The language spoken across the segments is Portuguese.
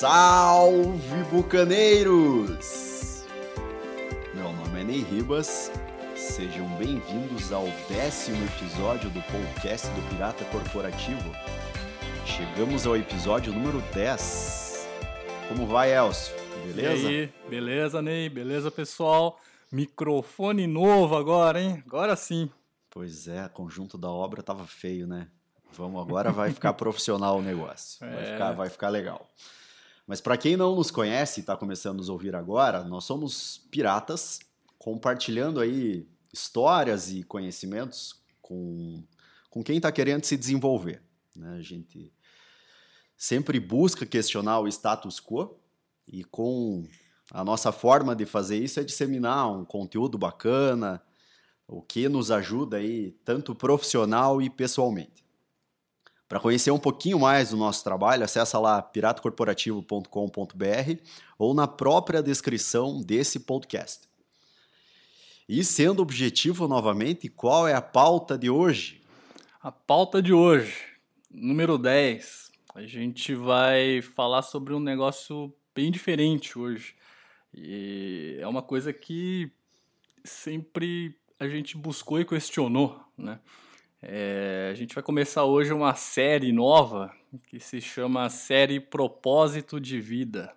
Salve bucaneiros! Meu nome é Ney Ribas. Sejam bem-vindos ao décimo episódio do podcast do Pirata Corporativo. Chegamos ao episódio número 10. Como vai, Elcio? Beleza? E aí, beleza, Ney? Beleza, pessoal? Microfone novo agora, hein? Agora sim. Pois é, conjunto da obra tava feio, né? Vamos agora vai ficar profissional o negócio. Vai, É. ficar, vai ficar legal. Mas para quem não nos conhece e está começando a nos ouvir agora, nós somos piratas, compartilhando aí histórias e conhecimentos com, com quem está querendo se desenvolver. né? A gente sempre busca questionar o status quo e com a nossa forma de fazer isso é disseminar um conteúdo bacana, o que nos ajuda aí tanto profissional e pessoalmente. Para conhecer um pouquinho mais do nosso trabalho, acessa lá piratacorporativo.com.br ou na própria descrição desse podcast. E sendo objetivo novamente, qual é a pauta de hoje? A pauta de hoje, número 10. A gente vai falar sobre um negócio bem diferente hoje. E é uma coisa que sempre a gente buscou e questionou, né? É, a gente vai começar hoje uma série nova que se chama Série Propósito de Vida.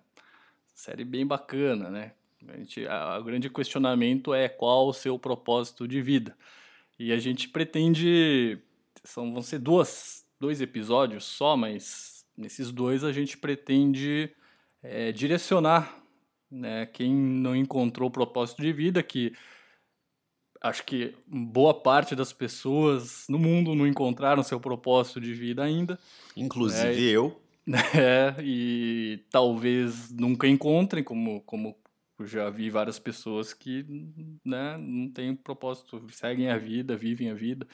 Série bem bacana, né? A gente, a- o grande questionamento é qual o seu propósito de vida. E a gente pretende. São, vão ser duas, dois episódios só, mas nesses dois a gente pretende é, direcionar né, quem não encontrou o propósito de vida, que acho que boa parte das pessoas no mundo não encontraram seu propósito de vida ainda. Inclusive eu. É, e talvez nunca encontrem, como, como já vi várias pessoas que né, não têm propósito, seguem a vida, vivem a vida.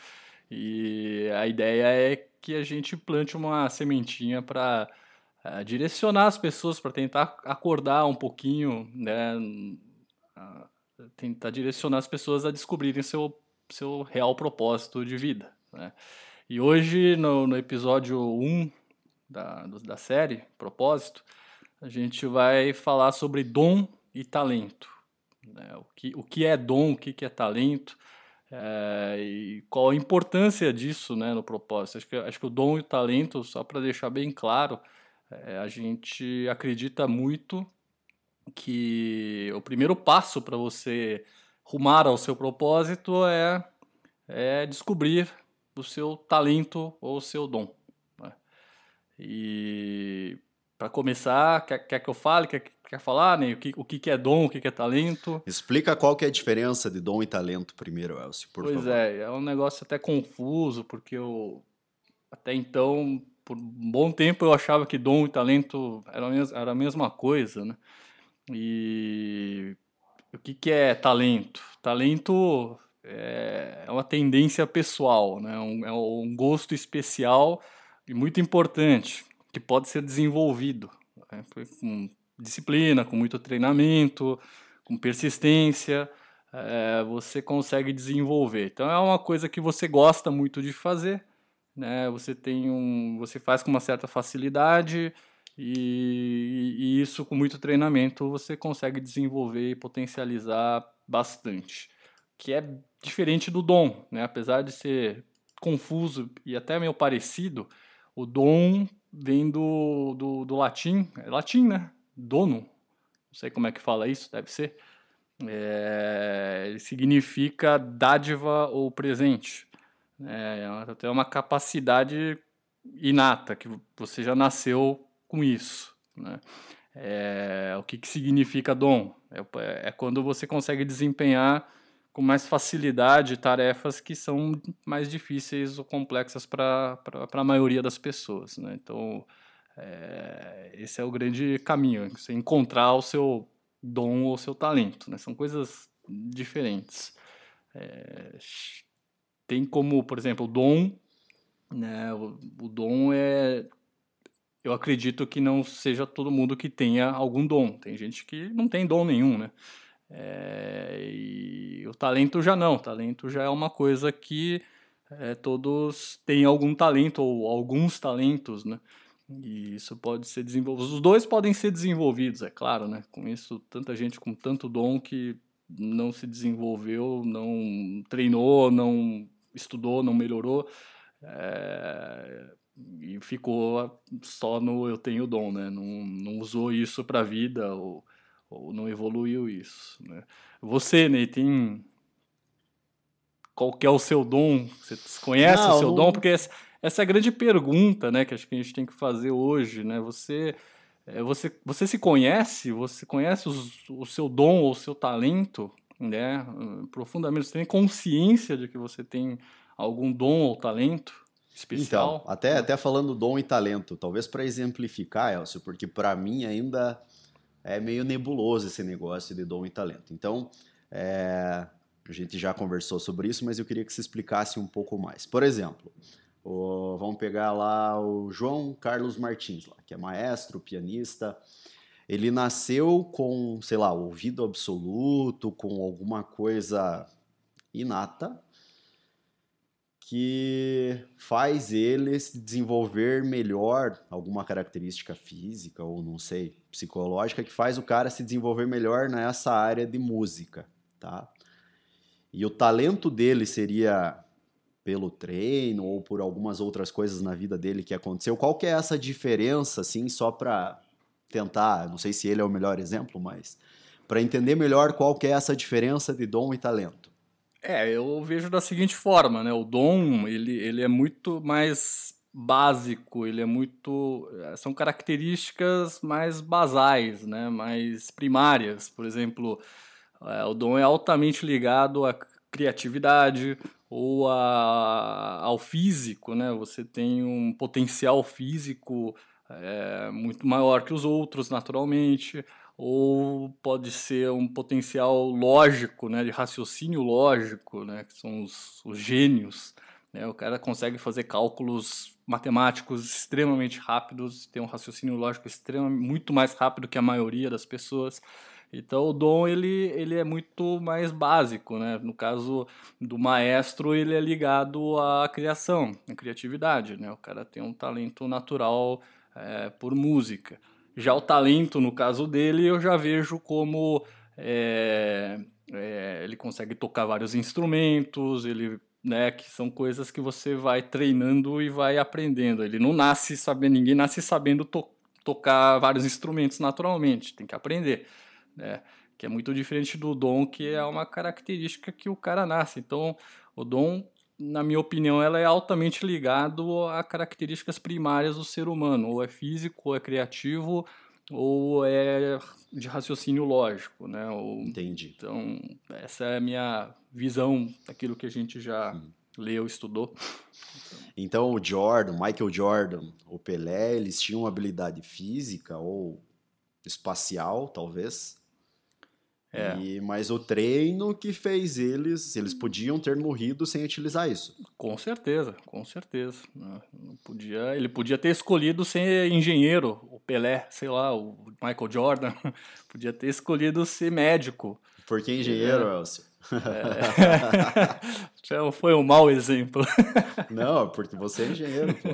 E a ideia é que a gente plante uma sementinha para direcionar as pessoas, para tentar acordar um pouquinho, né, tentar direcionar as pessoas a descobrirem seu, seu real propósito de vida. Né? E hoje, no, no episódio 1 da, da série, Propósito, a gente vai falar sobre dom e talento. né? O, que, o que é dom, o que, que é talento, é, e qual a importância disso né, no propósito. Acho que, acho que o dom e o talento, só para deixar bem claro, é, a gente acredita muito que o primeiro passo para você rumar ao seu propósito é, é descobrir o seu talento ou o seu dom. né? E para começar, quer, quer que eu fale? Quer, quer falar, né? O que, o que é dom, o que é talento? Explica qual que é a diferença de dom e talento primeiro, Elcio, por pois favor. é, é um negócio até confuso, porque eu até então, por um bom tempo, eu achava que dom e talento eram era a mesma coisa, né? E o que, que é talento? Talento é é uma tendência pessoal, né? Um, é um gosto especial e muito importante que pode ser desenvolvido né? com disciplina, com muito treinamento, com persistência, é, você consegue desenvolver. Então é uma coisa que você gosta muito de fazer, né? Você tem um, você faz com uma certa facilidade e, e isso com muito treinamento você consegue desenvolver e potencializar bastante, que é diferente do dom, né? Apesar de ser confuso e até meio parecido, o dom vem do, do, do latim, é latim, né? Dono, não sei como é que fala isso, deve ser. É, ele significa dádiva ou presente. É, é uma capacidade inata, que você já nasceu com isso. Né? É, o que, que significa dom? É, é quando você consegue desempenhar com mais facilidade tarefas que são mais difíceis ou complexas para a maioria das pessoas. Né? Então, é, esse é o grande caminho, você encontrar o seu dom ou seu talento. Né? São coisas diferentes. É, tem como, por exemplo, o dom, né? o, o dom é eu acredito que não seja todo mundo que tenha algum dom. Tem gente que não tem dom nenhum, né? É, e o talento já não. O talento já é uma coisa que é, todos têm algum talento ou alguns talentos, né? E isso pode ser desenvolvido. Os dois podem ser desenvolvidos, é claro, né? Com isso, tanta gente com tanto dom que não se desenvolveu, não treinou, não estudou, não melhorou. É, e ficou só no eu tenho dom, né? Não, não usou isso para a vida ou, ou não evoluiu isso, né? Você, Ney, tem qual que é o seu dom? Você conhece não, o seu não... dom? Porque essa, essa é a grande pergunta, né, que acho que a gente tem que fazer hoje, né? Você é, você, você se conhece? Você conhece os, o seu dom ou o seu talento, né? Profundamente, você tem consciência de que você tem algum dom ou talento? Especial. Então, até, até falando dom e talento, talvez para exemplificar, Elcio, porque para mim ainda é meio nebuloso esse negócio de dom e talento. Então, é, a gente já conversou sobre isso, mas eu queria que você explicasse um pouco mais. Por exemplo, o, vamos pegar lá o João Carlos Martins, lá, que é maestro, pianista. Ele nasceu com, sei lá, ouvido absoluto, com alguma coisa inata, que faz ele se desenvolver melhor, alguma característica física ou não sei, psicológica, que faz o cara se desenvolver melhor nessa área de música, tá? E o talento dele seria pelo treino ou por algumas outras coisas na vida dele que aconteceu. Qual que é essa diferença, assim, só para tentar, não sei se ele é o melhor exemplo, mas para entender melhor qual que é essa diferença de dom e talento. É, eu vejo da seguinte forma, né? O dom, ele, ele é muito mais básico, ele é muito... Eh, são características mais basais, né? Mais primárias. Por exemplo, é, o dom é altamente ligado à criatividade ou a, ao físico, né? Você tem um potencial físico é, muito maior que os outros, naturalmente ou pode ser um potencial lógico, né, de raciocínio lógico, né, que são os, os gênios. Né, o cara consegue fazer cálculos matemáticos extremamente rápidos, tem um raciocínio lógico extremamente, muito mais rápido que a maioria das pessoas. Então o dom ele, ele é muito mais básico, né? No caso do maestro, ele é ligado à criação, à criatividade, né? O cara tem um talento natural é, por música. Já o talento, no caso dele, eu já vejo como é, é, ele consegue tocar vários instrumentos, ele, né, que são coisas que você vai treinando e vai aprendendo. Ele não nasce sabendo, ninguém nasce sabendo to tocar vários instrumentos naturalmente, tem que aprender, né? Que é muito diferente do dom, que é uma característica que o cara nasce. Então, o dom na minha opinião, ela é altamente ligado a características primárias do ser humano, ou é físico, ou é criativo, ou é de raciocínio lógico, né? Ou, Entendi. Então, essa é a minha visão daquilo que a gente já hum. leu, estudou. Então, o Jordan, Michael Jordan, o Pelé, eles tinham habilidade física ou espacial, talvez, é. E, mas o treino que fez eles, eles podiam ter morrido sem utilizar isso. Com certeza, com certeza. Né? Não podia, ele podia ter escolhido ser engenheiro, o Pelé, sei lá, o Michael Jordan, podia ter escolhido ser médico. Por que engenheiro, é. Elcio? É. foi um mau exemplo. Não, porque você é engenheiro, pô.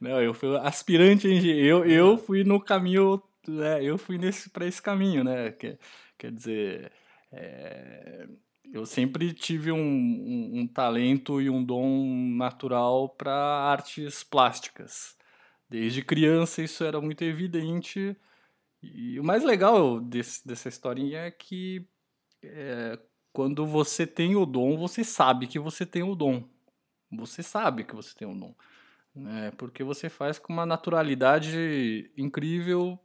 Não, eu fui aspirante engenheiro. Eu, eu fui no caminho, né, eu fui nesse para esse caminho, né? Que, Quer dizer, é, eu sempre tive um, um, um, talento e um dom natural para artes plásticas. Desde criança isso era muito evidente. E o mais legal desse, dessa historinha é que é, quando você tem o dom, você sabe que você tem o dom. Você sabe que você tem o dom. Né? Porque você faz com uma naturalidade incrível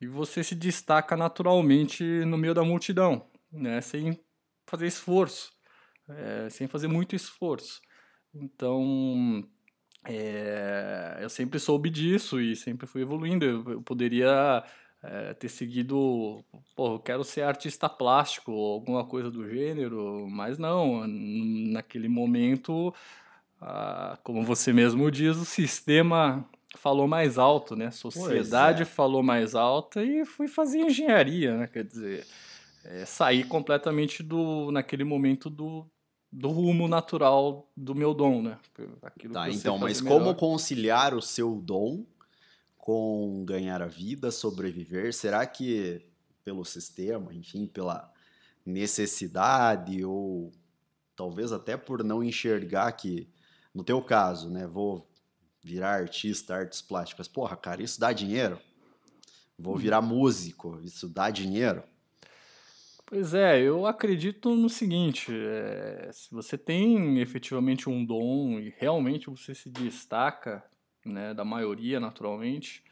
e você se destaca naturalmente no meio da multidão, né? sem fazer esforço, é, sem fazer muito esforço. Então, é, eu sempre soube disso e sempre fui evoluindo. Eu, eu poderia é, ter seguido, pô, eu quero ser artista plástico ou alguma coisa do gênero, mas não, naquele momento, ah, como você mesmo diz, o sistema falou mais alto, né? Sociedade é. falou mais alto e fui fazer engenharia, né? Quer dizer, é, sair completamente do, naquele momento do, do rumo natural do meu dom, né? Aquilo tá, então, mas como conciliar o seu dom com ganhar a vida, sobreviver? Será que pelo sistema, enfim, pela necessidade ou talvez até por não enxergar que, no teu caso, né, vou virar artista, artes plásticas, porra, cara, isso dá dinheiro? Vou hum. virar músico, isso dá dinheiro? Pois é, eu acredito no seguinte: é, se você tem efetivamente um dom e realmente você se destaca né, da maioria, naturalmente,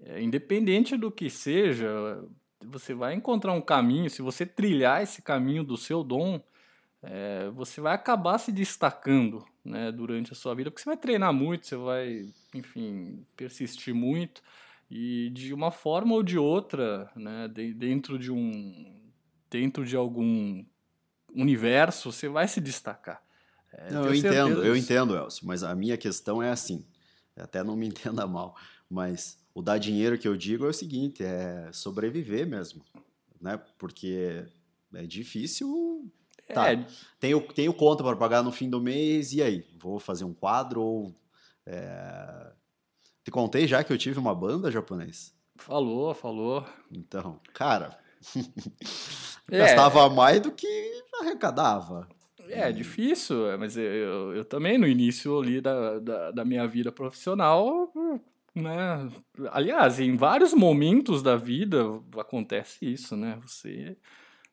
é, independente do que seja, você vai encontrar um caminho. Se você trilhar esse caminho do seu dom, é, você vai acabar se destacando né, durante a sua vida, porque você vai treinar muito, você vai, enfim, persistir muito e de uma forma ou de outra, né, de, dentro de um dentro de algum universo, você vai se destacar. É, não, eu entendo, eu entendo, Elcio, mas a minha questão é assim, até não me entenda mal, mas o dar dinheiro que eu digo é o seguinte, é sobreviver mesmo, né? Porque é difícil. Tá, é. tenho, tenho conta para pagar no fim do mês, e aí? Vou fazer um quadro ou. É... Te contei já que eu tive uma banda japonês? Falou, falou. Então, cara, é. Gastava mais do que arrecadava. É, difícil, mas eu, eu, eu, também no início ali da, da, da, minha vida profissional, né? Aliás, em vários momentos da vida acontece isso, né? Você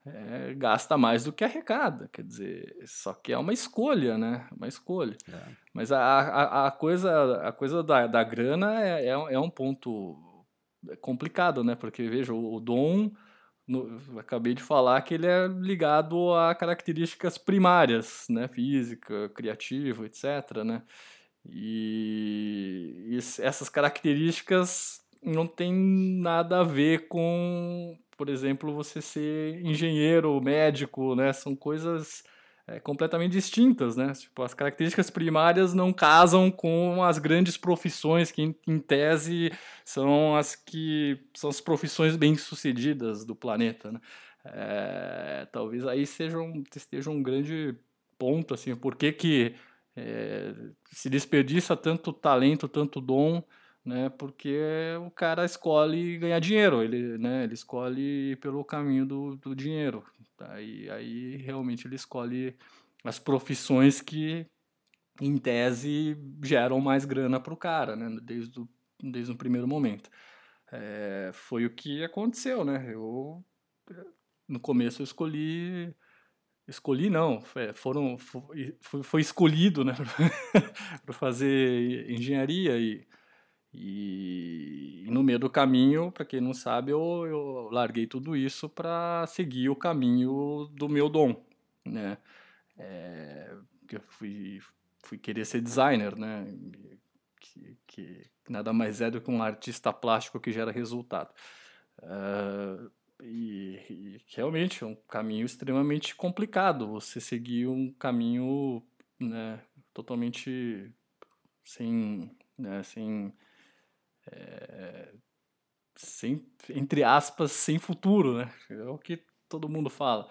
é, gasta mais do que arrecada, quer dizer, só que é uma escolha, né? Uma escolha. É. Mas a, a, a, coisa, a coisa da, da grana é, é, é um ponto complicado, né? Porque, veja, o, o dom no, acabei de falar que ele é ligado a características primárias, né, física, criativa, etc, né? E, e essas características não tem nada a ver com, por exemplo, você ser engenheiro, médico, né? São coisas é, completamente distintas, né? Tipo, as características primárias não casam com as grandes profissões que, em, em tese, são as que são as profissões bem-sucedidas do planeta, né? É, talvez aí seja um, esteja um grande ponto, assim, por que, que é, se desperdiça tanto talento, tanto dom, né? Porque o cara escolhe ganhar dinheiro, ele, né? Ele escolhe pelo caminho do, do dinheiro, Aí, aí realmente ele escolhe as profissões que, em tese, geram mais grana para o cara, né? Desde o, desde o primeiro momento. É, foi o que aconteceu, né? Eu, no começo, eu escolhi escolhi não, foram foi, foi escolhido, né, para fazer engenharia e e, no meio do caminho, para quem não sabe, eu, eu larguei tudo isso para seguir o caminho do meu dom, né? É, eu fui, fui querer ser designer, né? Que, que, nada mais é do que um artista plástico que gera resultado. Uh, e, e, realmente é um caminho extremamente complicado. Você seguir um caminho né, totalmente sem, né, sem é, sem, entre aspas, sem futuro, né? É o que todo mundo fala.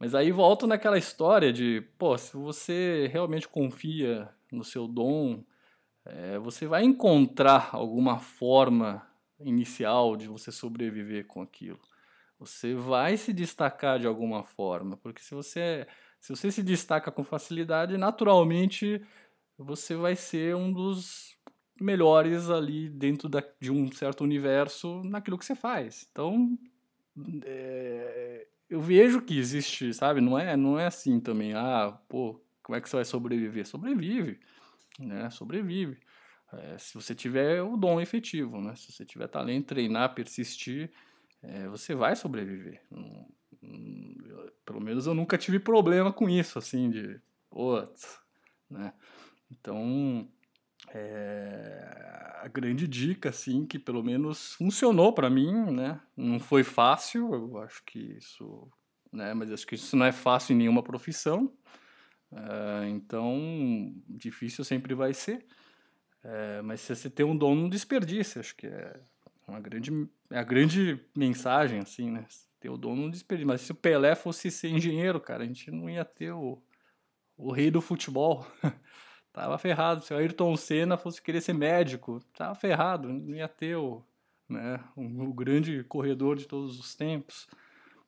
Mas aí volto naquela história de, pô, se você realmente confia no seu dom, é, você vai encontrar alguma forma inicial de você sobreviver com aquilo. Você vai se destacar de alguma forma, porque se você se você se destaca com facilidade, naturalmente você vai ser um dos melhores ali dentro da, de um certo universo naquilo que você faz. Então, é, eu vejo que existe, sabe? Não é, não é assim também. Ah, pô, como é que você vai sobreviver? Sobrevive, né? Sobrevive. É, se você tiver o dom efetivo, né? Se você tiver talento, treinar, persistir, é, você vai sobreviver. pelo menos eu nunca tive problema com isso, assim, de, putz, né? Então, é, a grande dica, assim, que pelo menos funcionou para mim, né? Não foi fácil, eu acho que isso, né? Mas acho que isso não é fácil em nenhuma profissão. É, então, difícil sempre vai ser. É, mas se você tem um dom, não desperdice. Acho que é uma grande, é a grande mensagem, assim, né? Ter o dom, não desperdice. Mas se o Pelé fosse ser engenheiro, cara, a gente não ia ter o, o rei do futebol. tava ferrado. Se o Ayrton Senna fosse querer ser médico, tava ferrado, não ia ter o, né, o, o grande corredor de todos os tempos.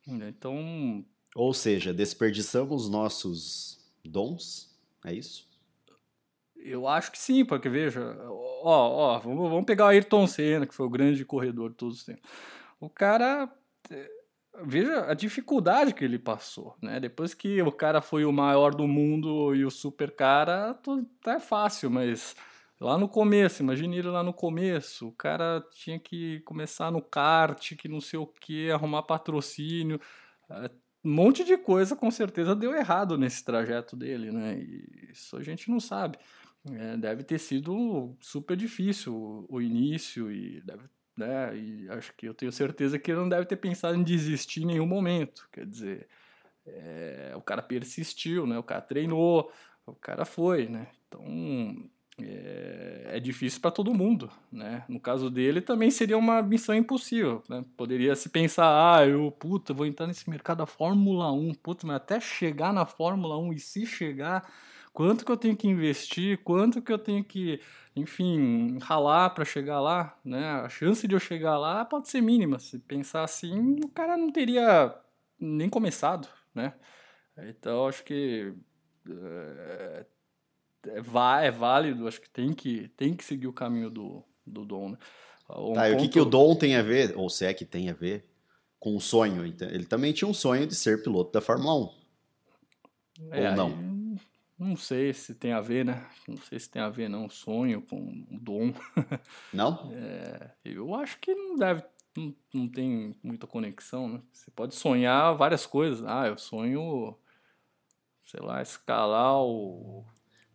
Então. Ou seja, desperdiçamos nossos dons, é isso? Eu acho que sim, porque veja, ó, ó, vamos, vamos pegar o Ayrton Senna, que foi o grande corredor de todos os tempos. O cara veja a dificuldade que ele passou, né? Depois que o cara foi o maior do mundo e o super cara, tudo tá fácil, mas lá no começo, imagine ele lá no começo, o cara tinha que começar no kart, que não sei o que, arrumar patrocínio, um monte de coisa com certeza deu errado nesse trajeto dele, né? E isso a gente não sabe. É, deve ter sido super difícil o, o início e deve né? E acho que eu tenho certeza que ele não deve ter pensado em desistir em nenhum momento. Quer dizer, é, o cara persistiu, né? O cara treinou, o cara foi, né? Então é, é difícil para todo mundo, né? No caso dele também seria uma missão impossível, né? Poderia se pensar, ah, eu, puta, vou entrar nesse mercado da Fórmula 1, puta, mas até chegar na Fórmula 1 e se chegar, quanto que eu tenho que investir, quanto que eu tenho que enfim, ralar para chegar lá, né? A chance de eu chegar lá pode ser mínima. Se pensar assim, o cara não teria nem começado, né? Então, acho que é, é, é válido, acho que tem que, tem que seguir o caminho do, do Dom, né? Um tá, ponto... e o que, que o Dom tem a ver, ou se é que tem a ver, com o sonho? Ele também tinha um sonho de ser piloto da Fórmula 1. É, ou não? Aí não sei se tem a ver, né? Não sei se tem a ver, não, sonho com dom. Não? É, eu acho que não deve, não, não tem muita conexão, né? Você pode sonhar várias coisas. Ah, eu sonho, sei lá, escalar o...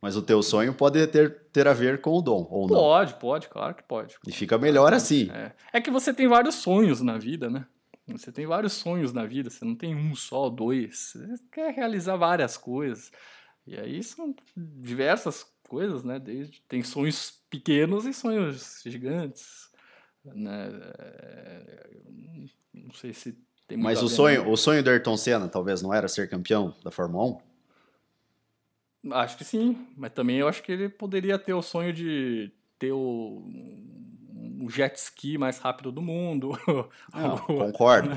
Mas o teu sonho pode ter, ter a ver com o dom, ou não? Pode, pode, claro que pode. E fica melhor assim. É. é que você tem vários sonhos na vida, né? Você tem vários sonhos na vida, você não tem um só, dois. Você quer realizar várias coisas. E aí são diversas coisas, né? Desde, tem sonhos pequenos e sonhos gigantes. Né? É, não sei se tem Mas o sonho, o sonho do Ayrton Senna talvez não era ser campeão da Fórmula 1? Acho que sim, mas também eu acho que ele poderia ter o sonho de ter o, um jet ski mais rápido do mundo. Não, concordo.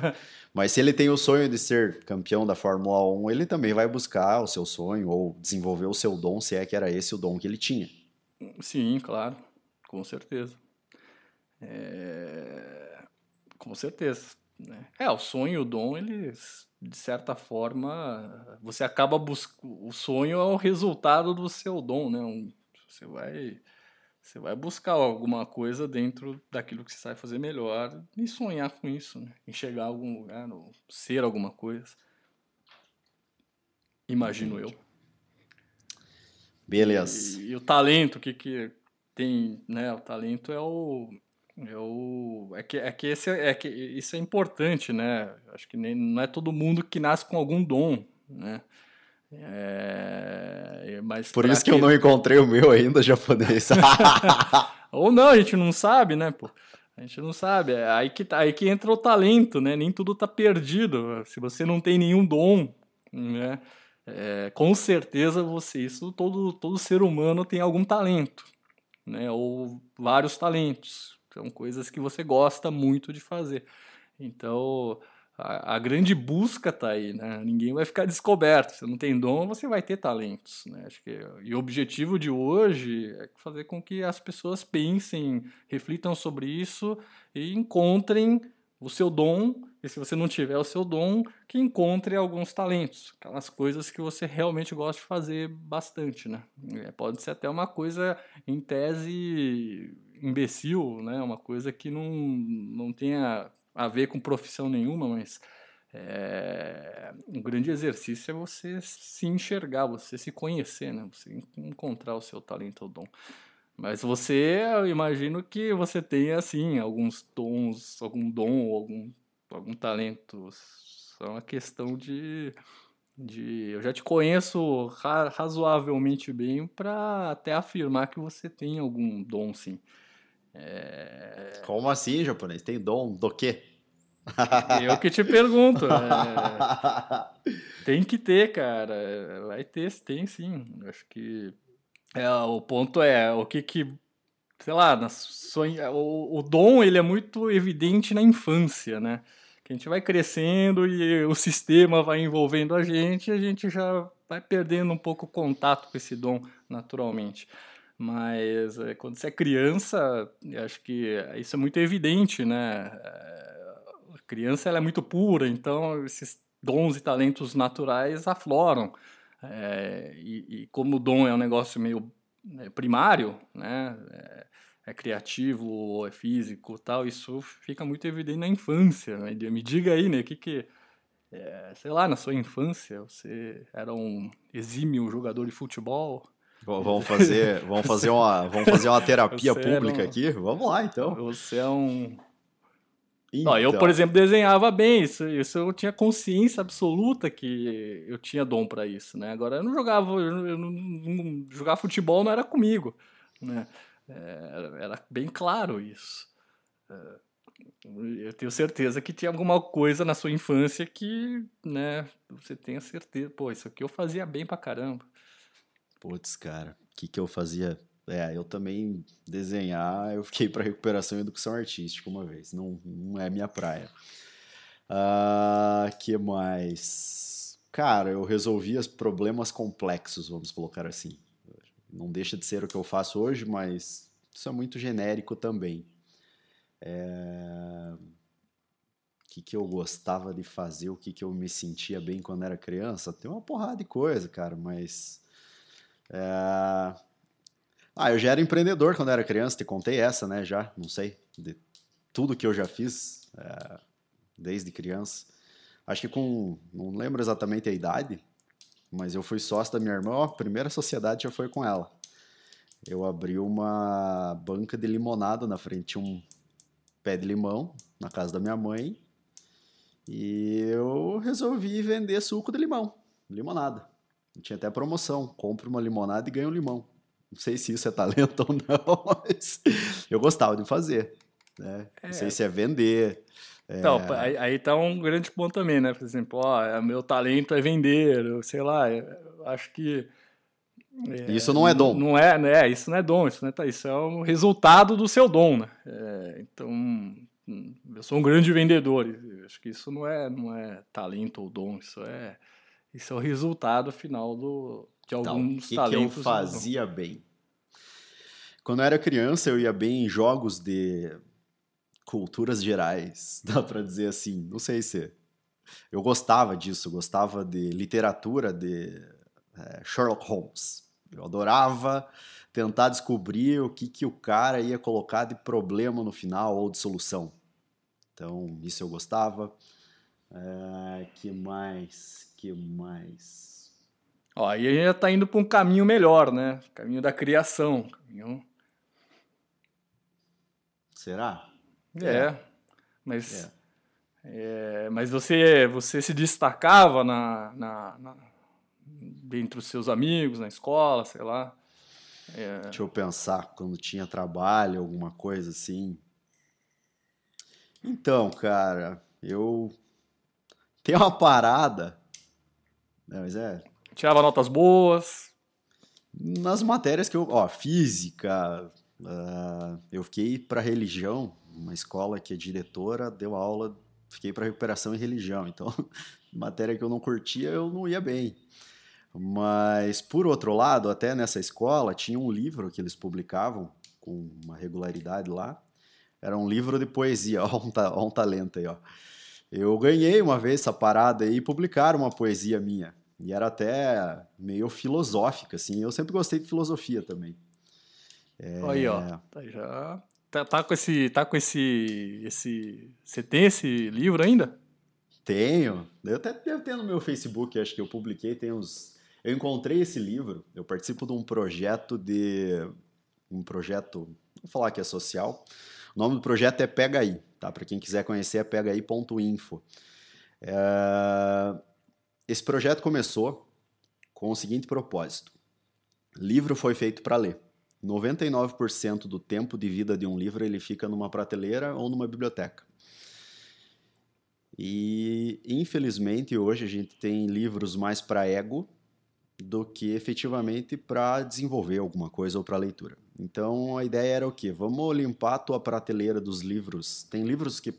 Mas se ele tem o sonho de ser campeão da Fórmula 1, ele também vai buscar o seu sonho ou desenvolver o seu dom, se é que era esse o dom que ele tinha. Sim, claro, com certeza. É... Com certeza. Né? É, o sonho e o dom, eles, de certa forma, você acaba buscando. O sonho é o resultado do seu dom, né? Um... Você vai você vai buscar alguma coisa dentro daquilo que você sabe fazer melhor e sonhar com isso, né? Enxergar algum lugar, ou ser alguma coisa. Imagino eu. Beleza. E, e, o talento, o que, que tem, né? O talento é o. É, o, é, que, é, que esse, é que isso é importante, né? Acho que nem, não é todo mundo que nasce com algum dom, né? É, mas Por isso que eu não encontrei o meu ainda japonês. Ou não, a gente não sabe, né, pô? A gente não sabe. É aí que, tá, aí que entra o talento, né? Nem tudo tá perdido. Se você não tem nenhum dom, né? É, com certeza você, isso todo, todo ser humano tem algum talento, né? Ou vários talentos. São coisas que você gosta muito de fazer. Então, a, grande busca está aí, né? Ninguém vai ficar descoberto. Se não tem dom, você vai ter talentos, né? Acho que e o objetivo de hoje é fazer com que as pessoas pensem, reflitam sobre isso e encontrem o seu dom. E se você não tiver o seu dom, que encontre alguns talentos, aquelas coisas que você realmente gosta de fazer bastante, né? É, pode ser até uma coisa em tese imbecil, né? Uma coisa que não, não tenha a ver com profissão nenhuma, mas é, um grande exercício é você se enxergar, você se conhecer, né? Você encontrar o seu talento ou dom. Mas você, eu imagino que você tenha, assim, alguns dons, algum dom, algum, algum talento. Só uma questão de, de... Eu já te conheço ra razoavelmente bem para até afirmar que você tem algum dom, sim. É... Como assim, japonês? Tem dom do quê? Eu que te pergunto. É... Tem que ter, cara. Vai ter, tem sim. Acho que É, o ponto é o que que, sei lá, na sua, o, o dom ele é muito evidente na infância, né? Que a gente vai crescendo e o sistema vai envolvendo a gente, e a gente já vai perdendo um pouco o contato com esse dom naturalmente. Mas é, quando você é criança, acho que isso é muito evidente, né? É, a criança ela é muito pura, então esses dons e talentos naturais afloram. É, e, e, como o dom é um negócio meio né, primário, né? É, é criativo é físico tal, isso fica muito evidente na infância. Né? Me diga aí, né? O que que... É, sei lá, na sua infância, você era um exímio jogador de futebol? Vamos fazer, vamos fazer uma, vamos fazer uma terapia pública um... aqui? Vamos lá, então. Você é um então. eu, por exemplo, desenhava bem, isso, isso eu tinha consciência absoluta que eu tinha dom para isso, né? Agora eu não jogava, eu não, não, jogar futebol não era comigo, né? É, era bem claro isso. É, eu tenho certeza que tinha alguma coisa na sua infância que, né, você tenha certeza, pô, isso aqui eu fazia bem pra caramba. Putz, cara, o que que eu fazia é, eu também desenhar, eu fiquei para recuperação e educação artística uma vez. Não, não é minha praia. Uh, que mais? Cara, eu resolvi os problemas complexos, vamos colocar assim. Não deixa de ser o que eu faço hoje, mas isso é muito genérico também. É... O que, que eu gostava de fazer, o que, que eu me sentia bem quando era criança? Tem uma porrada de coisa, cara, mas. É... Ah, eu já era empreendedor quando era criança, te contei essa, né? Já, não sei, de tudo que eu já fiz é, desde criança. Acho que com, não lembro exatamente a idade, mas eu fui sócio da minha irmã, a primeira sociedade já foi com ela. Eu abri uma banca de limonada na frente um pé de limão na casa da minha mãe e eu resolvi vender suco de limão, limonada. Tinha até promoção, compra uma limonada e ganha um limão. Não sei se isso é talento ou não, mas eu gostava de fazer. Né? É. Não sei se é vender. Então, é... aí, aí tá um grande ponto também, né? Por exemplo, ó, é, meu talento é vender, eu sei lá, acho que. É, isso não é dom. Não é, né? Isso não é dom, isso, não é, isso é um resultado do seu dom, né? É, então, eu sou um grande vendedor. Acho que isso não é, não é talento ou dom, isso é, isso é o resultado final do, de alguns então, que talentos. que eu fazia bem? Quando eu era criança, eu ia bem em jogos de culturas gerais, dá para dizer assim. Não sei se eu gostava disso, eu gostava de literatura de é, Sherlock Holmes. Eu adorava tentar descobrir o que, que o cara ia colocar de problema no final ou de solução. Então, isso eu gostava. É, que mais? Que mais? Ó, aí a gente já tá indo para um caminho melhor, né? Caminho da criação. Caminho... Será? É, é. mas... É. É, mas você, você se destacava na, na, na, dentre os seus amigos, na escola, sei lá? É... Deixa eu pensar, quando tinha trabalho, alguma coisa assim. Então, cara, eu tenho uma parada. Não, mas é, Tirava notas boas. Nas matérias que eu. Ó, física. Uh, eu fiquei para religião, uma escola que é diretora, deu aula, fiquei para recuperação e religião. Então, matéria que eu não curtia, eu não ia bem. Mas, por outro lado, até nessa escola, tinha um livro que eles publicavam com uma regularidade lá. Era um livro de poesia, ó um, ta ó um talento aí, ó. Eu ganhei uma vez essa parada e publicaram uma poesia minha. E era até meio filosófica, assim. Eu sempre gostei de filosofia também. É... Aí, ó. Tá já. Tá, tá, com esse. Tá com esse. esse. Você tem esse livro ainda? Tenho. Eu até devo ter no meu Facebook, acho que eu publiquei, tem uns. Eu encontrei esse livro, eu participo de um projeto de. Um projeto. Vou falar que é social. O nome do projeto é Pega Aí, tá? Para quem quiser conhecer é pegaí.info. É esse projeto começou com o seguinte propósito: livro foi feito para ler. 99% do tempo de vida de um livro ele fica numa prateleira ou numa biblioteca. E infelizmente hoje a gente tem livros mais para ego do que efetivamente para desenvolver alguma coisa ou para leitura. Então a ideia era o quê? Vamos limpar a tua prateleira dos livros. Tem livros que,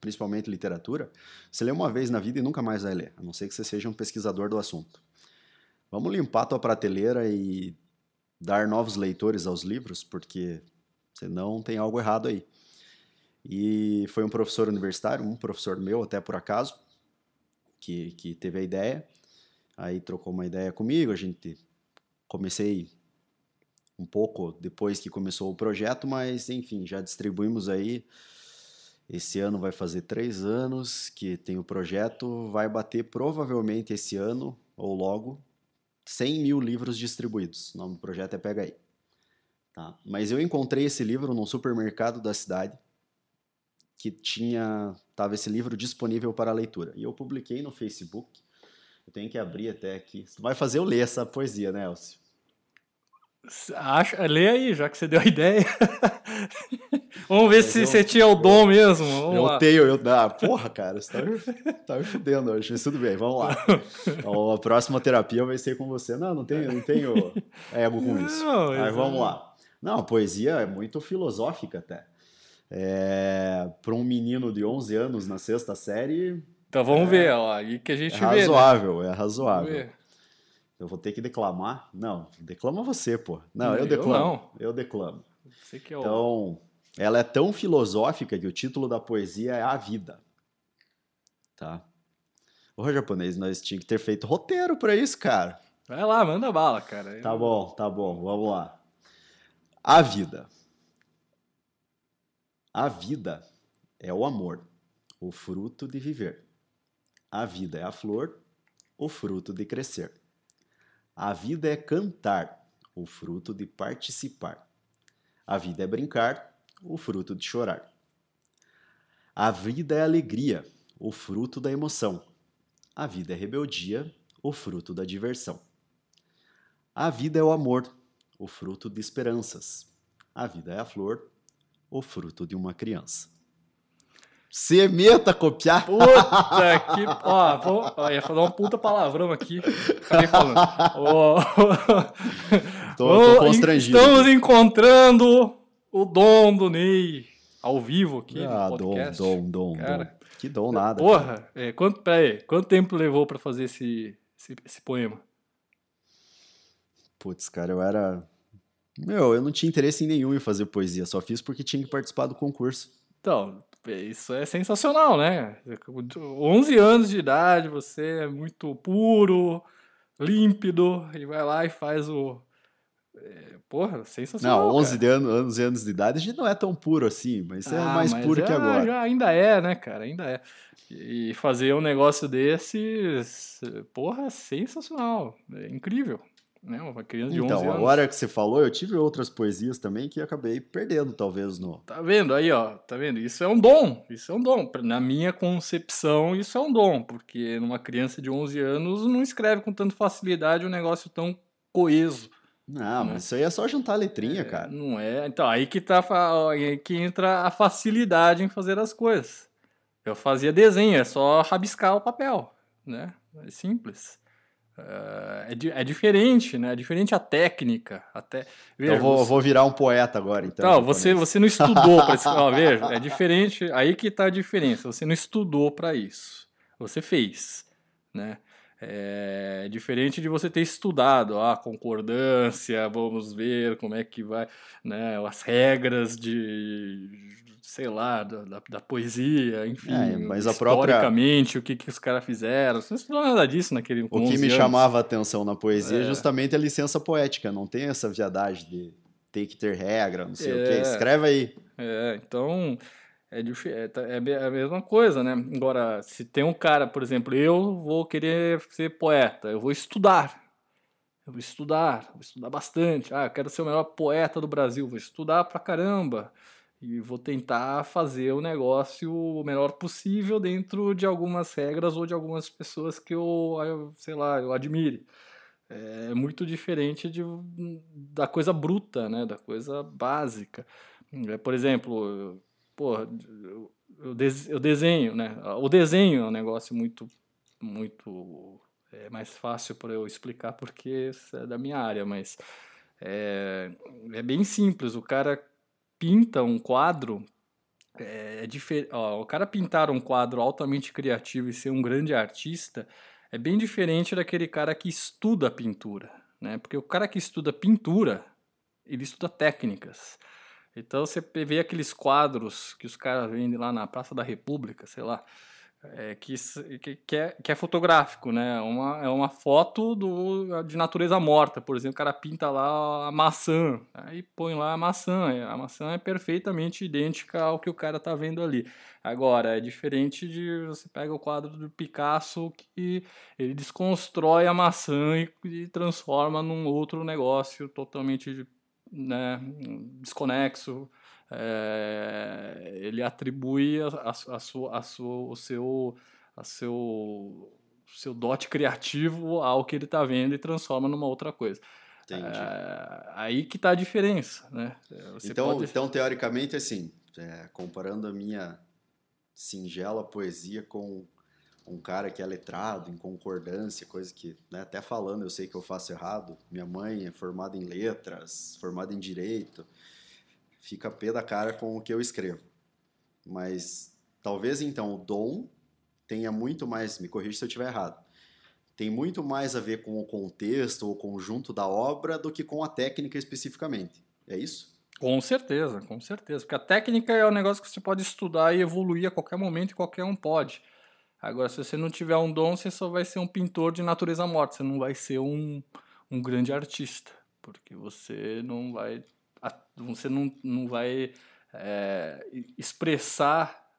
principalmente literatura, você lê uma vez na vida e nunca mais vai ler, a não ser que você seja um pesquisador do assunto. Vamos limpar a tua prateleira e dar novos leitores aos livros, porque senão tem algo errado aí. E foi um professor universitário, um professor meu até por acaso, que, que teve a ideia. Aí trocou uma ideia comigo, a gente comecei um pouco depois que começou o projeto, mas enfim, já distribuímos aí. Esse ano vai fazer três anos que tem o projeto, vai bater provavelmente esse ano ou logo 100 mil livros distribuídos. O nome do projeto é Pega aí. Tá? Mas eu encontrei esse livro num supermercado da cidade que tinha tava esse livro disponível para leitura e eu publiquei no Facebook. Eu tenho que abrir até aqui. Você vai fazer eu ler essa poesia, né, Elcio? Acha, lê aí, já que você deu a ideia. Vamos ver Mas se eu, você tinha o dom mesmo. Vamos eu lá. tenho, eu. Ah, porra, cara, você tá me, tá me fudendo hoje, mas tudo bem, vamos lá. Então, a próxima terapia vai ser com você. Não, não tenho, não tenho ego com isso. Não, Aí vamos lá. Não, a poesia é muito filosófica até. É, Para um menino de 11 anos na sexta série. Então vamos é, ver, ó, aí que a gente é vê. Razoável, né? É razoável, Eu vou ter que declamar? Não, declama você, pô. Não, eu, eu declamo. Não. Eu declamo. Você que é. Então, ela é tão filosófica que o título da poesia é A Vida. Tá? Ô, japonês, nós tínhamos que ter feito roteiro para isso, cara. Vai lá, manda bala, cara. Tá bom, tá bom, vamos lá. A vida. A vida é o amor, o fruto de viver. A vida é a flor, o fruto de crescer. A vida é cantar, o fruto de participar. A vida é brincar, o fruto de chorar. A vida é alegria, o fruto da emoção. A vida é rebeldia, o fruto da diversão. A vida é o amor, o fruto de esperanças. A vida é a flor, o fruto de uma criança. Se meta copiar. Puta que. Ó, vou, ó, ia falar um puta palavrão aqui. Acabei falando. Tô, tô constrangido. Estamos encontrando o dom do Ney ao vivo aqui. Ah, no podcast. dom, dom, dom, Cara, dom. Que dom nada. Porra, é, quanto, peraí, quanto tempo levou para fazer esse, esse, esse poema? Putz, cara, eu era meu, eu não tinha interesse em nenhum em fazer poesia, só fiz porque tinha que participar do concurso. Então, isso é sensacional, né? 11 anos de idade, você é muito puro, límpido, e vai lá e faz o. É, porra, sensacional. Não, 11 cara. anos, 11 anos de idade a gente não é tão puro assim, mas é ah, mais mas puro que agora. Já ainda é, né, cara? Ainda é. E fazer um negócio desses, porra, sensacional. É incrível né? Uma criança de então, 11 anos. Então, agora que você falou, eu tive outras poesias também que acabei perdendo, talvez, no... Tá vendo aí, ó, tá vendo? Isso é um dom, isso é um dom. Na minha concepção, isso é um dom, porque numa criança de 11 anos não escreve com tanta facilidade um negócio tão coeso. Não, né? mas isso aí é só juntar a letrinha, é, cara. Não é. Então, aí que, tá, aí que entra a facilidade em fazer as coisas. Eu fazia desenho, é só rabiscar o papel, né? É simples. Uh, é, é, diferente, né? É diferente a técnica. Até, veja, então vou, você... vou virar um poeta agora, então. Não, você, você não estudou para isso. Ó, veja, é diferente. Aí que está a diferença. Você não estudou para isso. Você fez, né? É diferente de você ter estudado a ah, concordância, vamos ver como é que vai, né, as regras de sei lá, da, da, poesia, enfim, é, mas a própria... historicamente, o que, que os caras fizeram. Você não estudou nada disso naquele O que me anos. chamava a atenção na poesia é. é justamente a licença poética, não tem essa viadagem de ter que ter regra, não sei é. o quê. Escreve aí. É, então... É, é, tá, é, é a mesma coisa, né? Agora, se tem um cara, por exemplo, eu vou querer ser poeta, eu vou estudar. Eu vou estudar, vou estudar bastante. Ah, eu quero ser o melhor poeta do Brasil, vou estudar pra caramba e vou tentar fazer o negócio o melhor possível dentro de algumas regras ou de algumas pessoas que eu, sei lá, eu admire. É muito diferente de, da coisa bruta, né, da coisa básica. É, por exemplo, porra, eu, desenho, né? O desenho é um negócio muito, muito é mais fácil para eu explicar porque é da minha área, mas é, é bem simples. O cara pinta um quadro é, é diferente. O cara pintar um quadro altamente criativo e ser um grande artista é bem diferente daquele cara que estuda pintura, né? Porque o cara que estuda pintura, ele estuda técnicas. Então você vê aqueles quadros que os caras vendem lá na Praça da República, sei lá, é, que, que, é, que é fotográfico, né? Uma, é uma foto do, de natureza morta. Por exemplo, o cara pinta lá a maçã, aí põe lá a maçã. A maçã é perfeitamente idêntica ao que o cara tá vendo ali. Agora, é diferente de você pega o quadro do Picasso que ele desconstrói a maçã e, e transforma num outro negócio totalmente né, desconexo é, ele atribui a, a, a, sua, a sua, o seu, a seu, seu dote criativo ao que ele está vendo e transforma numa outra coisa. É, aí que está a diferença, né? então, pode... então, teoricamente, assim, é, comparando a minha singela poesia com um cara que é letrado, em concordância, coisa que, né, até falando, eu sei que eu faço errado. Minha mãe é formada em letras, formada em direito fica pé da cara com o que eu escrevo. Mas talvez então o dom tenha muito mais, me corrija se eu estiver errado, tem muito mais a ver com o contexto ou conjunto da obra do que com a técnica especificamente. É isso? Com certeza, com certeza. Porque a técnica é um negócio que você pode estudar e evoluir a qualquer momento e qualquer um pode. Agora, se você não tiver um dom, você só vai ser um pintor de natureza morta, você não vai ser um, um grande artista, porque você não vai você não, não vai é, expressar,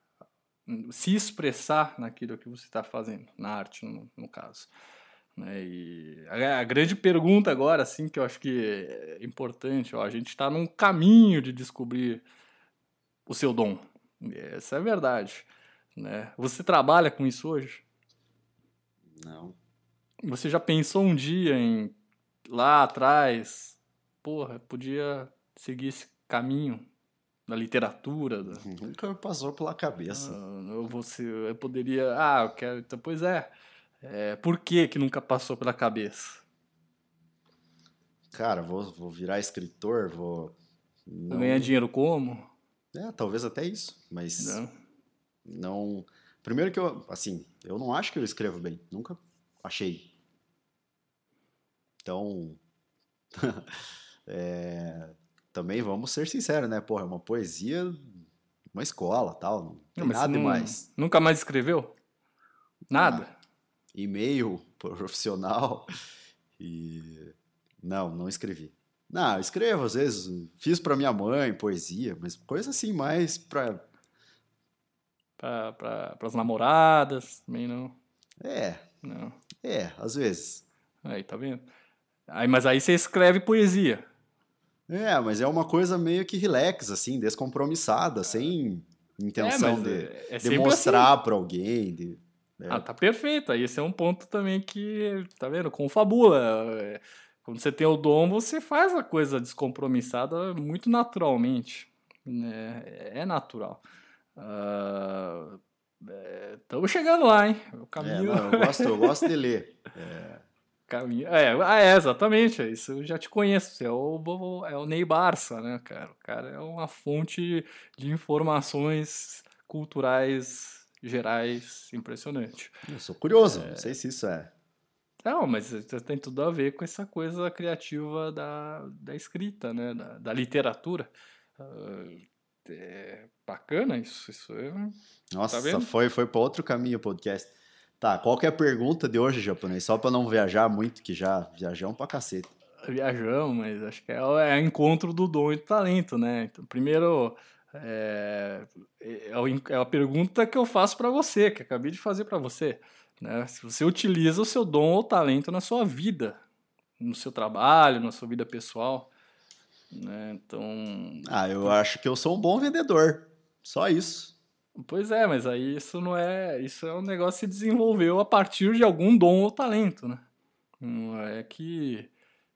se expressar naquilo que você está fazendo, na arte, no, no caso. Né? E a, a, grande pergunta agora, assim, que eu acho que é importante, ó, a gente está num caminho de descobrir o seu dom. Essa é a verdade. Né? Você trabalha com isso hoje? Não. Você já pensou um dia em lá atrás, porra, podia seguir esse caminho da literatura. Da... Nunca me passou pela cabeça. Ah, eu, você, eu poderia. Ah, eu quero. Então, pois é. é. Por que, que nunca passou pela cabeça? Cara, vou, vou virar escritor, vou. Não... Ganhar dinheiro como? É, talvez até isso, mas. Não. não. Primeiro que eu. Assim, eu não acho que eu escrevo bem. Nunca achei. Então. é, também vamos ser sinceros, né? Porra, é uma poesia, uma escola tal. Não tem não, nada demais. Nunca mais escreveu? Nada? Ah, e-mail profissional. E. Não, não escrevi. Não, escrevo às vezes. Fiz para minha mãe poesia, mas coisa assim mais pra. Para pra, as namoradas também não. É. Não. É, às vezes. Aí, tá vendo? Aí, mas aí você escreve poesia. É, mas é uma coisa meio que relax, assim, descompromissada, sem intenção é, de, é de mostrar assim. para alguém. De, né? Ah, tá perfeito. Aí esse é um ponto também que, tá vendo? Confabula. É, quando você tem o dom, você faz a coisa descompromissada muito naturalmente. Né? É natural. Estamos uh, é, chegando lá, hein? O caminho... É, não, eu, gosto, eu gosto de ler. É, Caminho. É, ah, é, exatamente. É isso eu já te conheço. Você é o, é o Ney Barça, né, cara? O cara é uma fonte de informações culturais gerais impressionante. Eu sou curioso, é... não sei se isso é. Não, mas tem tudo a ver com essa coisa criativa da, da escrita, né? Da, da literatura. Uh, é bacana isso. isso é... Nossa, tá foi, foi para outro caminho o podcast. Tá, qual que é a pergunta de hoje, japonês? Só para não viajar muito, que já viajamos pra cacete. Viajamos, mas acho que é, o é encontro do dom e do talento, né? Então, primeiro, é, é, é a pergunta que eu faço para você, que acabei de fazer para você. Né? Se você utiliza o seu dom ou talento na sua vida, no seu trabalho, na sua vida pessoal. Né? Então. Ah, eu acho que eu sou um bom vendedor. Só isso. Pois é, mas aí isso não é. Isso é um negócio que se desenvolveu a partir de algum dom ou talento, né? Não é que.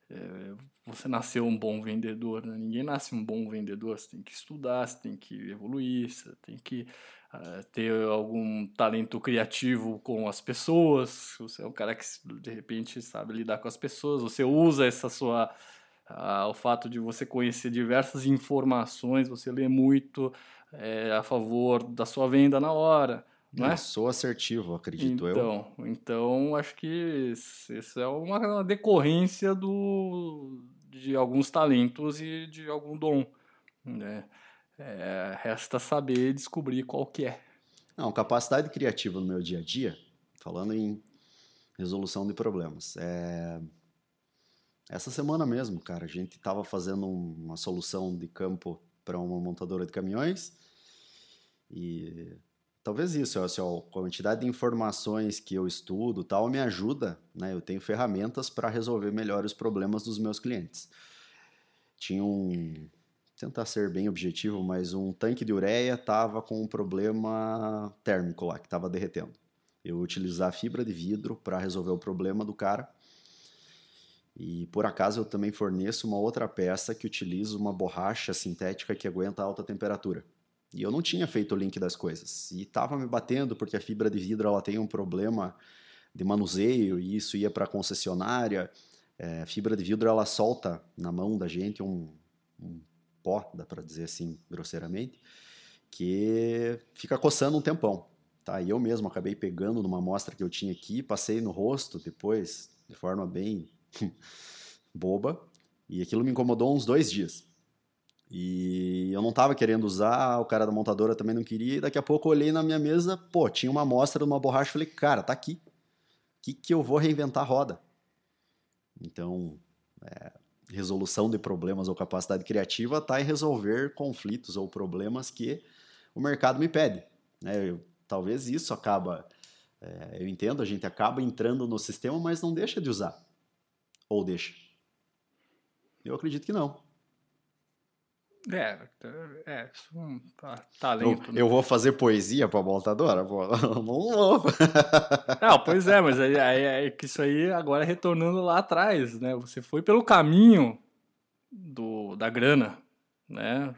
é, você nasceu um bom vendedor, né? ninguém nasce um bom vendedor, você tem que estudar, você tem que evoluir, você tem que uh, ter algum talento criativo com as pessoas, você é um cara que de repente sabe lidar com as pessoas, você usa essa sua uh, o fato de você conhecer diversas informações, você lê muito é, a favor da sua venda na hora. Não é? sou assertivo, acredito então, eu. Então, acho que isso é uma decorrência do, de alguns talentos e de algum dom. Né? É, resta saber descobrir qual que é. Não, capacidade criativa no meu dia a dia, falando em resolução de problemas. É... Essa semana mesmo, cara, a gente estava fazendo uma solução de campo para uma montadora de caminhões e talvez isso, assim, ó, a quantidade de informações que eu estudo tal me ajuda, né? Eu tenho ferramentas para resolver melhor os problemas dos meus clientes. Tinha um, tentar ser bem objetivo, mas um tanque de ureia estava com um problema térmico lá, que estava derretendo. Eu utilizar fibra de vidro para resolver o problema do cara. E por acaso eu também forneço uma outra peça que utiliza uma borracha sintética que aguenta alta temperatura. E eu não tinha feito o link das coisas. E estava me batendo porque a fibra de vidro ela tem um problema de manuseio e isso ia para a concessionária. É, fibra de vidro ela solta na mão da gente um, um pó, dá para dizer assim grosseiramente, que fica coçando um tempão. Tá? E eu mesmo acabei pegando numa amostra que eu tinha aqui, passei no rosto depois, de forma bem boba, e aquilo me incomodou uns dois dias. E eu não estava querendo usar, o cara da montadora também não queria, daqui a pouco eu olhei na minha mesa, pô, tinha uma amostra de uma borracha, falei, cara, tá aqui. O que, que eu vou reinventar a roda? Então, é, resolução de problemas ou capacidade criativa está em resolver conflitos ou problemas que o mercado me pede. Né? Eu, talvez isso acaba, é, eu entendo, a gente acaba entrando no sistema, mas não deixa de usar. Ou deixa? Eu acredito que não. É, é, um talento. Eu, eu vou fazer poesia para a montadora? Não vou. Não, pois é, mas aí, aí, é que isso aí agora retornando lá atrás, né? Você foi pelo caminho do, da grana, né?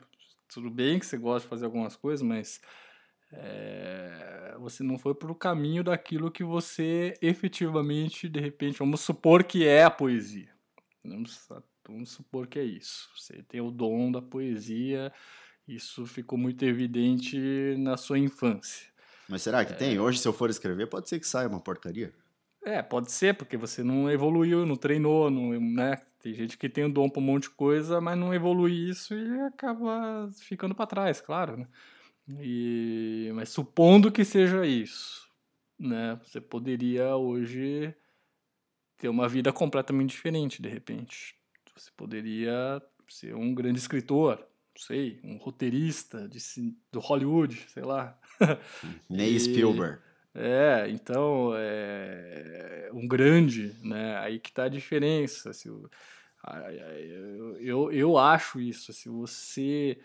Tudo bem que você gosta de fazer algumas coisas, mas é, você não foi pelo caminho daquilo que você efetivamente, de repente, vamos supor que é a poesia. Vamos Vamos supor que é isso. Você tem o dom da poesia, isso ficou muito evidente na sua infância. Mas será que é... tem? Hoje, se eu for escrever, pode ser que saia uma porcaria. É, pode ser, porque você não evoluiu, não treinou, não, né? Tem gente que tem o dom para um monte de coisa, mas não evolui isso e acaba ficando para trás, claro, né? E, mas supondo que seja isso, né? Você poderia hoje ter uma vida completamente diferente, de repente. Você poderia ser um grande escritor, não sei, um roteirista de, do Hollywood, sei lá. Nem e, Spielberg. É, então, é, um grande, né? Aí que está a diferença. Se, eu, eu, eu acho isso. Se você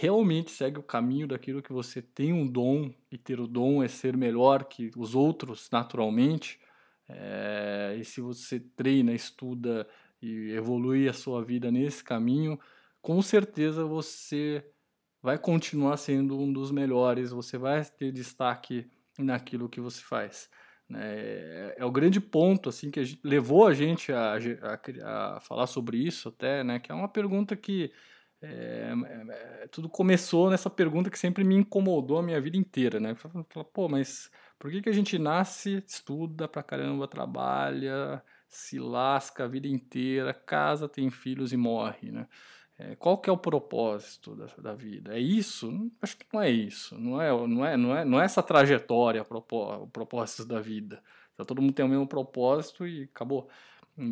realmente segue o caminho daquilo que você tem um dom, e ter o dom é ser melhor que os outros naturalmente, é, e se você treina, estuda, e evolui a sua vida nesse caminho, com certeza você vai continuar sendo um dos melhores, você vai ter destaque naquilo que você faz. Né? É, é o grande ponto assim que a gente, levou a gente a, a, a, falar sobre isso até, né? que é uma pergunta que é, é, é tudo começou nessa pergunta que sempre me incomodou a minha vida inteira, né? Fala, pô, mas por que, que a gente nasce, estuda pra caramba, trabalha, se lasca a vida inteira, casa, tem filhos e morre, né? É, qual que é o propósito da, da, vida? É isso? Acho que não é isso. Não é, não é, não é, não é essa trajetória, o propósito da vida. Então, todo mundo tem o mesmo propósito e acabou.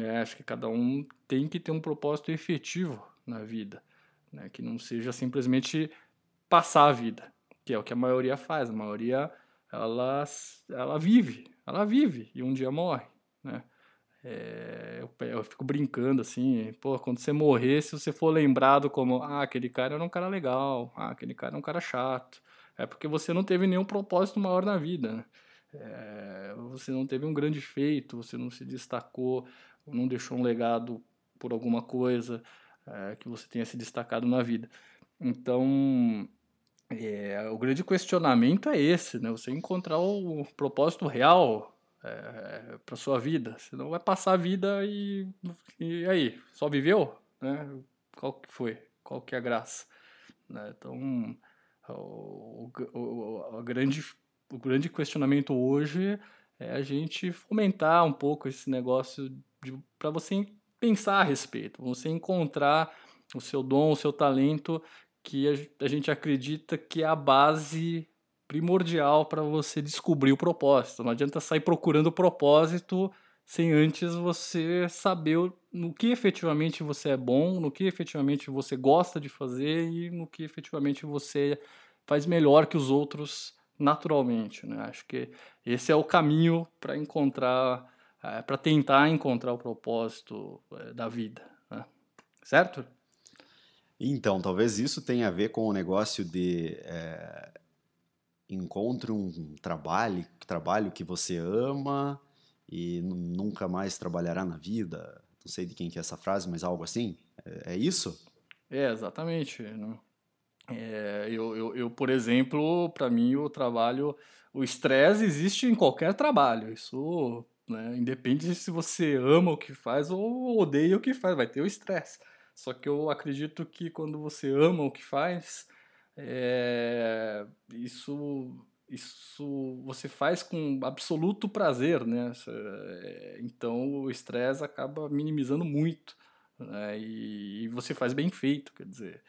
É, acho que cada um tem que ter um propósito efetivo na vida, né? que não seja simplesmente passar a vida, que é o que a maioria faz. A maioria ela, ela vive, ela vive e um dia morre, né? É, eu, eu, fico brincando assim, pô, quando você morrer, se você for lembrado como, ah, aquele cara era um cara legal, ah, aquele cara é um cara chato, é porque você não teve nenhum propósito maior na vida, né? É, você não teve um grande feito, você não se destacou, não deixou um legado por alguma coisa, é, que você tenha se destacado na vida. Então, é, o grande questionamento é esse, né? Você encontrar o propósito real é, para sua vida. Senão vai passar a vida e, e aí, só viveu? Né? Qual que foi? Qual que é a graça? Né? Então, o, o, o, grande, o grande questionamento hoje é a gente fomentar um pouco esse negócio para você pensar a respeito, você encontrar o seu dom, o seu talento, que a, gente acredita que é a base primordial para você descobrir o propósito. Não adianta sair procurando o propósito sem antes você saber no que efetivamente você é bom, no que efetivamente você gosta de fazer e no que efetivamente você faz melhor que os outros naturalmente. Né? Acho que esse é o caminho para encontrar, é, para tentar encontrar o propósito é, da vida. Né? Certo? Então, talvez isso tenha a ver com o negócio de é, encontre um trabalho, trabalho que você ama e nunca mais trabalhará na vida. Não sei de quem que é essa frase, mas algo assim. É, é isso? É, exatamente. Né? É, eu, eu, eu, por exemplo, para mim o trabalho, o estresse existe em qualquer trabalho. Isso né, independe se você ama o que faz ou odeia o que faz, vai ter o estresse. Só que eu acredito que quando você ama o que faz, é, isso isso você faz com absoluto prazer, né? Então o estresse acaba minimizando muito né? e, e, você faz bem feito, quer dizer.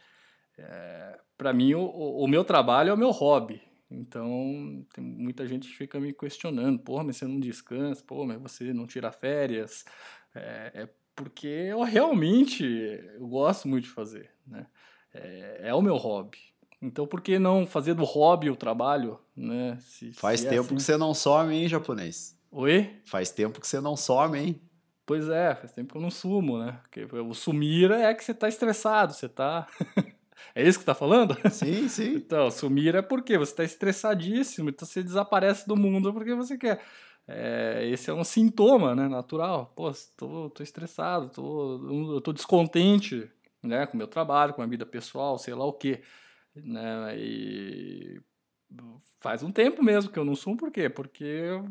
É, para mim o, o, meu trabalho é o meu hobby. Então tem muita gente que fica me questionando, pô, mas você não descansa, pô, mas você não tira férias. É, é porque eu realmente eu gosto muito de fazer, né? É, é o meu hobby. Então, por que não fazer do hobby o trabalho, né? Se, Faz se é tempo assim... que você não some, hein, japonês? Oi? Faz tempo que você não some, hein? Pois é, faz tempo que eu não sumo, né? Porque o sumir é que você tá estressado, você tá... é isso que tá falando? Sim, sim. então, sumir é porque você tá estressadíssimo, então você desaparece do mundo porque você quer. É, esse é um sintoma, né, natural. Pô, tô, tô estressado, tô, tô descontente, né, com o meu trabalho, com a vida pessoal, sei lá o quê né? E faz um tempo mesmo que eu não sumo, por quê? Porque eu,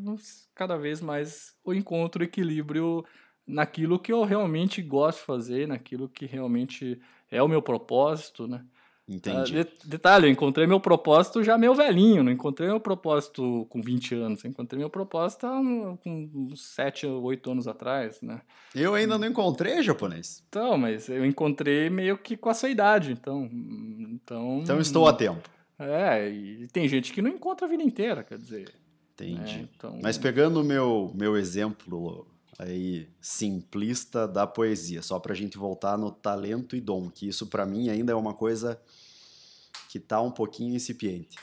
cada vez mais eu encontro equilíbrio naquilo que eu realmente gosto de fazer, naquilo que realmente é o meu propósito, né? Entendi. De, detalhe, eu encontrei meu propósito já meio velhinho, não encontrei meu propósito com 20 anos, eu encontrei meu propósito com 7 ou 8 anos atrás, né? Eu ainda não encontrei japonês. Então, mas eu encontrei meio que com a sua idade, então... Então, então estou a tempo. É, e tem gente que não encontra a vida inteira, quer dizer... Entendi. É, então... Mas pegando o meu, meu exemplo aí simplista da poesia, só para a gente voltar no talento e dom, que isso para mim ainda é uma coisa que está um pouquinho incipiente.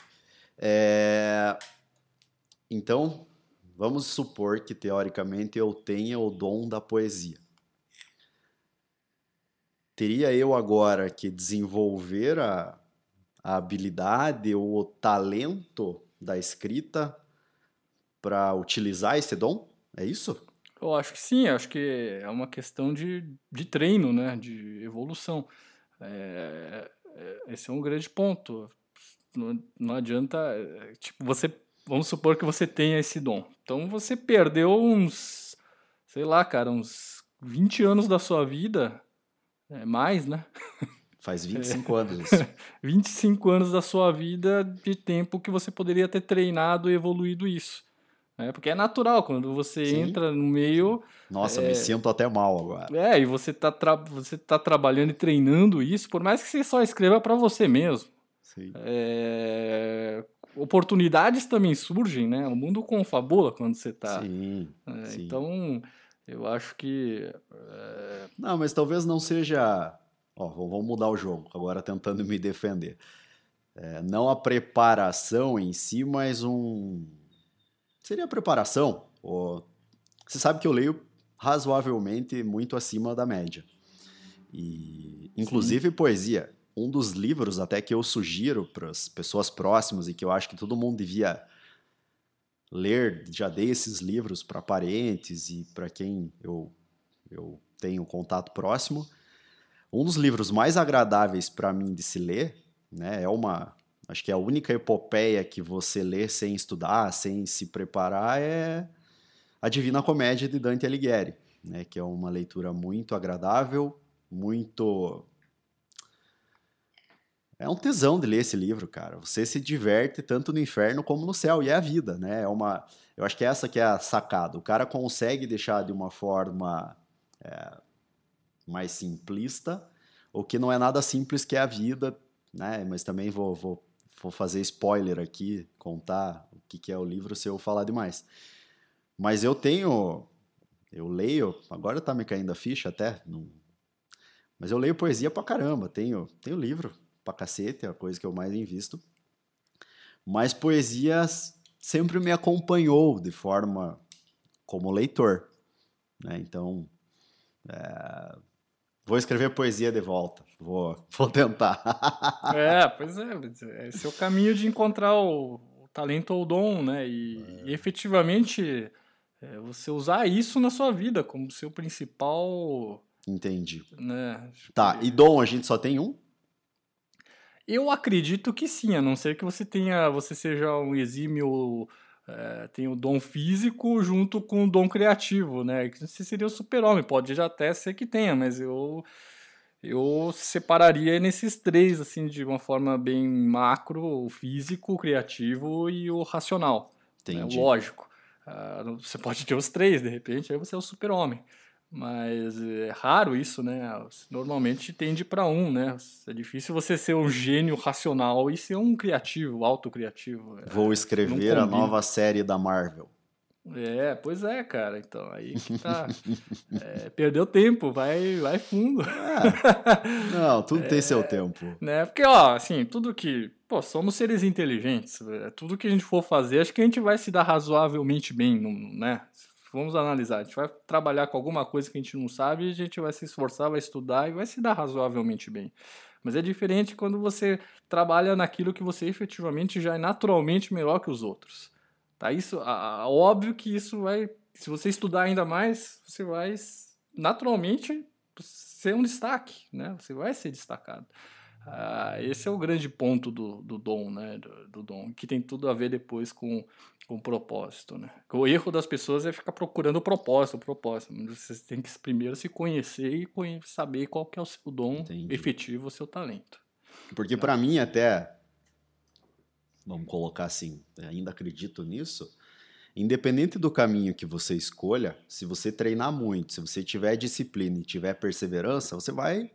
É... Então, vamos supor que teoricamente eu tenha o dom da poesia. Teria eu agora que desenvolver a, a habilidade ou o talento da escrita para utilizar esse dom? É isso? Eu acho que sim, acho que é uma questão de, de treino, né? de evolução. É, é, esse é um grande ponto. Não, não adianta. É, tipo, você. Vamos supor que você tenha esse dom. Então você perdeu uns. Sei lá, cara, uns 20 anos da sua vida. É mais, né? Faz 25 é. anos. 25 anos da sua vida de tempo que você poderia ter treinado e evoluído isso. É, porque é natural, quando você Sim. entra no meio. Nossa, é, me sinto até mal agora. É, e você tá, tra... você tá trabalhando e treinando isso, por mais que você só escreva para você mesmo. Sim. É... Oportunidades também surgem, né? O mundo confabula quando você tá. Sim, é, sim. Então, eu acho que. É, não, mas talvez não seja. Ó, vamos mudar o jogo, agora tentando me defender. É, não a preparação em si, mas um seria a preparação. Você sabe que eu leio razoavelmente muito acima da média. E, inclusive, Sim. poesia. Um dos livros até que eu sugiro para as pessoas próximas e que eu acho que todo mundo devia ler, já dei esses livros para parentes e para quem eu, eu tenho contato próximo. Um dos livros mais agradáveis para mim de se ler, né, é uma, acho que a única epopeia que você lê sem estudar, sem se preparar, é a Divina Comédia de Dante Alighieri, né, que é uma leitura muito agradável, muito é um tesão de ler esse livro, cara. Você se diverte tanto no inferno como no céu, e é a vida, né? É uma, eu acho que é essa que é a sacada. O cara consegue deixar de uma forma é, mais simplista, o que não é nada simples que é a vida, né? Mas também vou, vou, vou fazer spoiler aqui, contar o que, que é o livro se eu falar demais. Mas eu tenho, eu leio, agora tá me caindo a ficha até, não, mas eu leio poesia pra caramba, tenho, tenho livro pra cacete, é a coisa que eu mais invisto. Mas poesia sempre me acompanhou de forma como leitor. Né? Então, é, vou escrever poesia de volta. Vou, vou tentar. é, pois é. Esse é o caminho de encontrar o, o talento ou o dom, né? E, é. e efetivamente é, você usar isso na sua vida como seu principal. Entendi. Né? Tá, e dom a gente só tem um? Eu acredito que sim, a não ser que você tenha, você seja um exímio, é, tenha o dom físico junto com o dom criativo, né? Que você seria o super-homem, pode já até ser que tenha, mas eu eu separaria nesses três, assim, de uma forma bem macro, o físico, o criativo e o racional. Né? Lógico. Uh, você pode ter os três, de repente, aí você é o super-homem. Mas é raro isso, né? Normalmente tende para um, né? É difícil você ser um gênio racional e ser um criativo, autocriativo. É, Vou escrever a nova série da Marvel. É, pois é, cara. Então, aí que tá. é, perdeu tempo, vai, vai fundo. É. Não, tudo é, tem seu tempo. Né? Porque, ó, assim, tudo que. Pô, somos seres inteligentes. É, tudo que a gente for fazer, acho que a gente vai se dar razoavelmente bem, né? Vamos analisar. A gente vai trabalhar com alguma coisa que a gente não sabe, a gente vai se esforçar, vai estudar e vai se dar razoavelmente bem. Mas é diferente quando você trabalha naquilo que você efetivamente já é naturalmente melhor que os outros. Tá? Isso, a, a, óbvio que isso vai, se você estudar ainda mais, você vai naturalmente ser um destaque, né? Você vai ser destacado. Ah, esse é o grande ponto do, do dom, né? Do, do, dom, que tem tudo a ver depois com, com o propósito, né? O erro das pessoas é ficar procurando o propósito, o propósito. Você tem que primeiro se conhecer e conhecer, saber qual que é o seu dom Entendi. efetivo, o seu talento. Porque para mim até, vamos colocar assim, ainda acredito nisso, independente do caminho que você escolha, se você treinar muito, se você tiver disciplina e tiver perseverança, você vai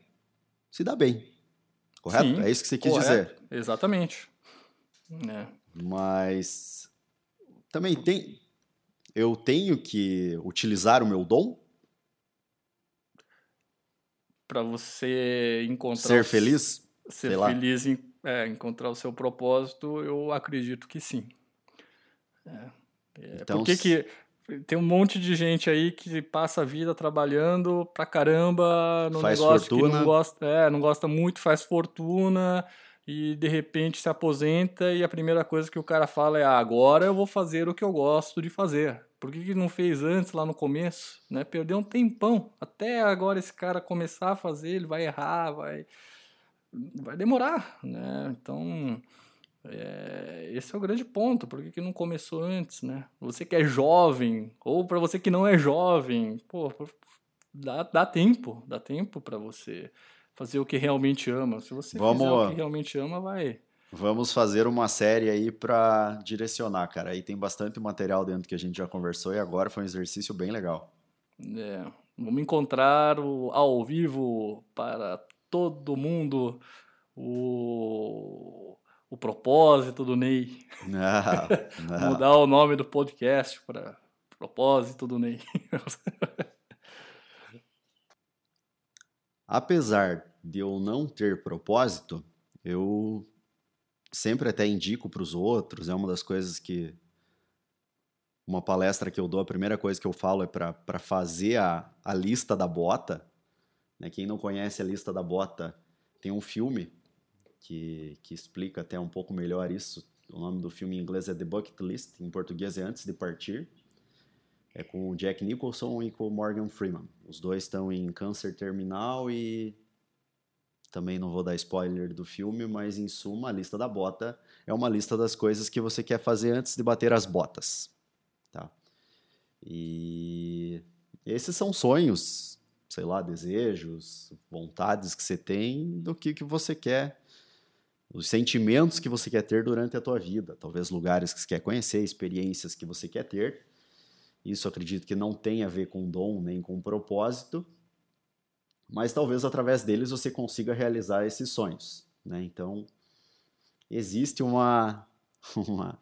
se dar bem. Correto? Sim, é isso que você quis correto. dizer. Exatamente. É. Mas também tem. Eu tenho que utilizar o meu dom? Para você encontrar. Ser feliz? Ser Sei feliz em é, encontrar o seu propósito, eu acredito que sim. É. É, então, por que, que tem um monte de gente aí que passa a vida trabalhando pra caramba no faz negócio fortuna. que não gosta, é, não gosta muito, faz fortuna e de repente se aposenta e a primeira coisa que o cara fala é ah, agora eu vou fazer o que eu gosto de fazer. Por que, que não fez antes lá no começo? Né? Perdeu um tempão. Até agora esse cara começar a fazer, ele vai errar, vai, vai demorar. Né? Então é, esse é o grande ponto, por que, que não começou antes, né? Você que é jovem, ou para você que não é jovem, pô, dá, dá tempo, dá tempo para você fazer o que realmente ama. Se você Vamos, fizer o que realmente ama, vai. Vamos fazer uma série aí para direcionar, cara. Aí tem bastante material dentro que a gente já conversou e agora foi um exercício bem legal. É, vamos encontrar o, ao vivo para todo mundo o o propósito do Ney. Não, não. Mudar o nome do podcast para propósito do Ney. Apesar de eu não ter propósito, eu sempre até indico para os outros, é uma das coisas que uma palestra que eu dou, a primeira coisa que eu falo é para fazer a, a lista da bota. Né? Quem não conhece a lista da bota, tem um filme que, que explica até um pouco melhor isso. O nome do filme em inglês é The Bucket List, em português é Antes de Partir. É com o Jack Nicholson e com o Morgan Freeman. Os dois estão em câncer terminal e também não vou dar spoiler do filme, mas em suma, a lista da bota é uma lista das coisas que você quer fazer antes de bater as botas, tá? E esses são sonhos, sei lá, desejos, vontades que você tem do que, que você quer, os sentimentos que você quer ter durante a tua vida, talvez lugares que você quer conhecer, experiências que você quer ter. Isso acredito que não tem a ver com dom nem com propósito, mas talvez através deles você consiga realizar esses sonhos, né? Então, existe uma uma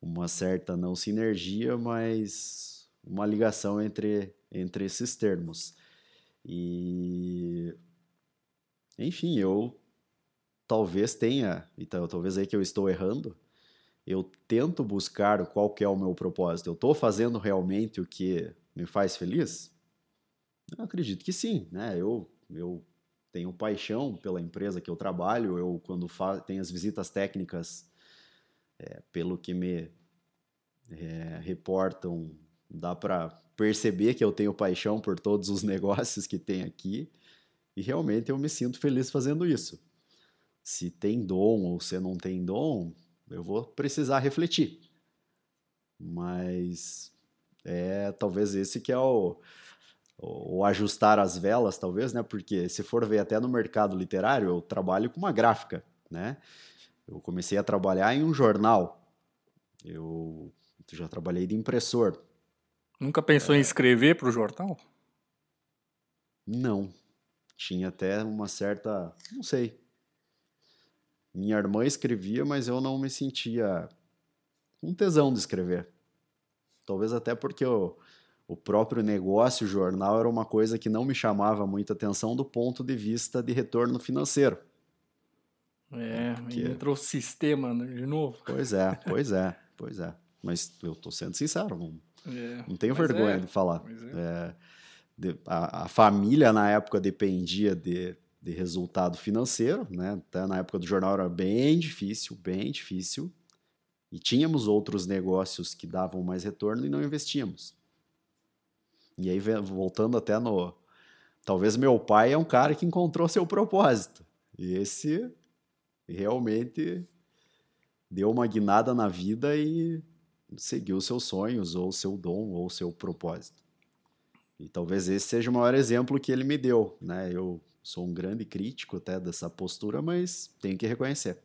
uma certa não sinergia, mas uma ligação entre entre esses termos. E enfim, eu talvez tenha, então talvez aí que eu estou errando, eu tento buscar qual que é o meu propósito. Eu estou fazendo realmente o que me faz feliz? Eu acredito que sim, né? Eu, eu tenho paixão pela empresa que eu trabalho. Eu quando tenho as visitas técnicas, é, pelo que me é, reportam, dá para perceber que eu tenho paixão por todos os negócios que tem aqui. E realmente eu me sinto feliz fazendo isso. Se tem dom ou se não tem dom, eu vou precisar refletir. Mas é talvez esse que é o, o, o, ajustar as velas, talvez, né? Porque se for ver até no mercado literário, eu trabalho com uma gráfica, né? Eu comecei a trabalhar em um jornal. Eu já trabalhei de impressor. Nunca pensou é... em escrever para o jornal? Não. Tinha até uma certa, não sei, minha irmã escrevia, mas eu não me sentia um tesão de escrever. Talvez até porque o, o próprio negócio, o jornal, era uma coisa que não me chamava muita atenção do ponto de vista de retorno financeiro. É, porque... entrou o sistema né, de novo. Pois é, pois é, pois é. Mas eu estou sendo sincero, não, é, não tenho vergonha é, de falar. É. é. De, a, a, família na época dependia de de resultado financeiro, né? Até na época do jornal era bem difícil, bem difícil. E tínhamos outros negócios que davam mais retorno e não investíamos. E aí, voltando até no. Talvez meu pai é um cara que encontrou seu propósito. E esse realmente deu uma guinada na vida e seguiu seus sonhos, ou seu dom, ou seu propósito. E talvez esse seja o maior exemplo que ele me deu. Né? Eu Sou um grande crítico até dessa postura, mas tenho que reconhecer.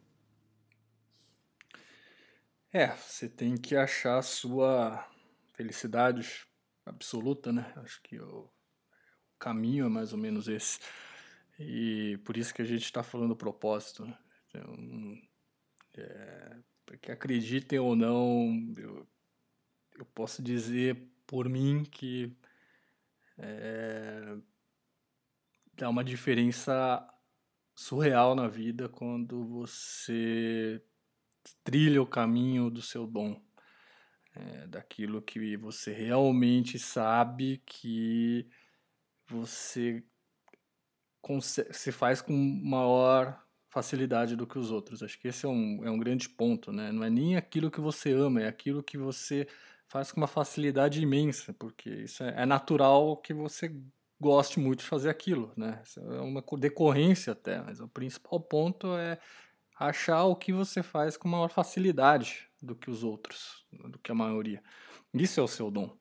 É, você tem que achar a sua felicidade absoluta, né? Acho que o, caminho é mais ou menos esse. E por isso que a gente está falando propósito. Né? Então, é, porque acreditem ou não, eu, eu posso dizer por mim que é, dá uma diferença surreal na vida quando você trilha o caminho do seu dom, é, daquilo que você realmente sabe que você se faz com maior facilidade do que os outros. Acho que esse é um, é um grande ponto, né? Não é nem aquilo que você ama, é aquilo que você faz com uma facilidade imensa, porque isso é, é natural que você goste muito de fazer aquilo, né? É uma decorrência até, mas o principal ponto é achar o que você faz com maior facilidade do que os outros, do que a maioria. Isso é o seu dom,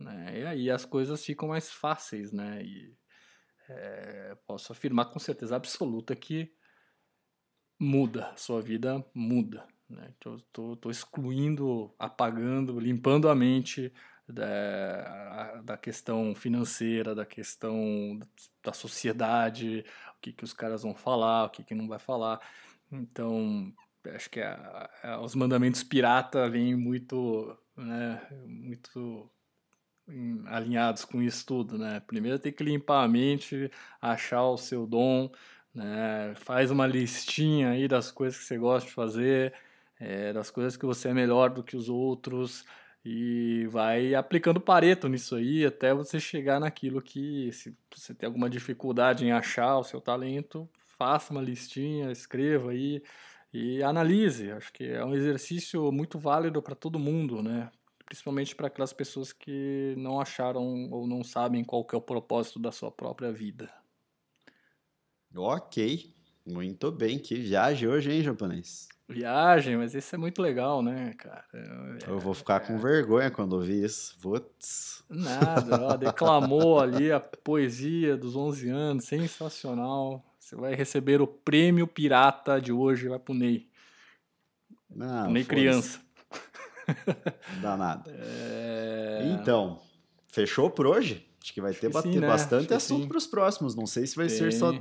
né? E aí as coisas ficam mais fáceis, né? E é, posso afirmar com certeza absoluta que muda, sua vida muda. Né? Tô excluindo, apagando, limpando a mente da, da questão financeira, da questão da sociedade, o que, que os caras vão falar, o que, que não vai falar. Então, acho que a, a, os mandamentos pirata vêm muito, né, muito alinhados com isso tudo, né? Primeiro tem que limpar a mente, achar o seu dom, né? Faz uma listinha aí das coisas que você gosta de fazer, é, das coisas que você é melhor do que os outros, e vai aplicando pareto nisso aí até você chegar naquilo que, se você tem alguma dificuldade em achar o seu talento, faça uma listinha, escreva aí e analise. Acho que é um exercício muito válido para todo mundo, né? principalmente para aquelas pessoas que não acharam ou não sabem qual que é o propósito da sua própria vida. Ok, muito bem. Que viagem hoje, hein, japonês? Viagem, mas isso é muito legal, né, cara? Eu vou ficar com vergonha quando ouvir isso. Putz. Nada, ó, declamou ali a poesia dos 11 anos, sensacional. Você vai receber o prêmio pirata de hoje, vai pro Ney. Não, Ney criança. Dá nada. É... Então, fechou por hoje? Acho que vai ter, que sim, bater né? bastante Acho assunto sim. para os próximos. Não sei se vai ser Tem. só.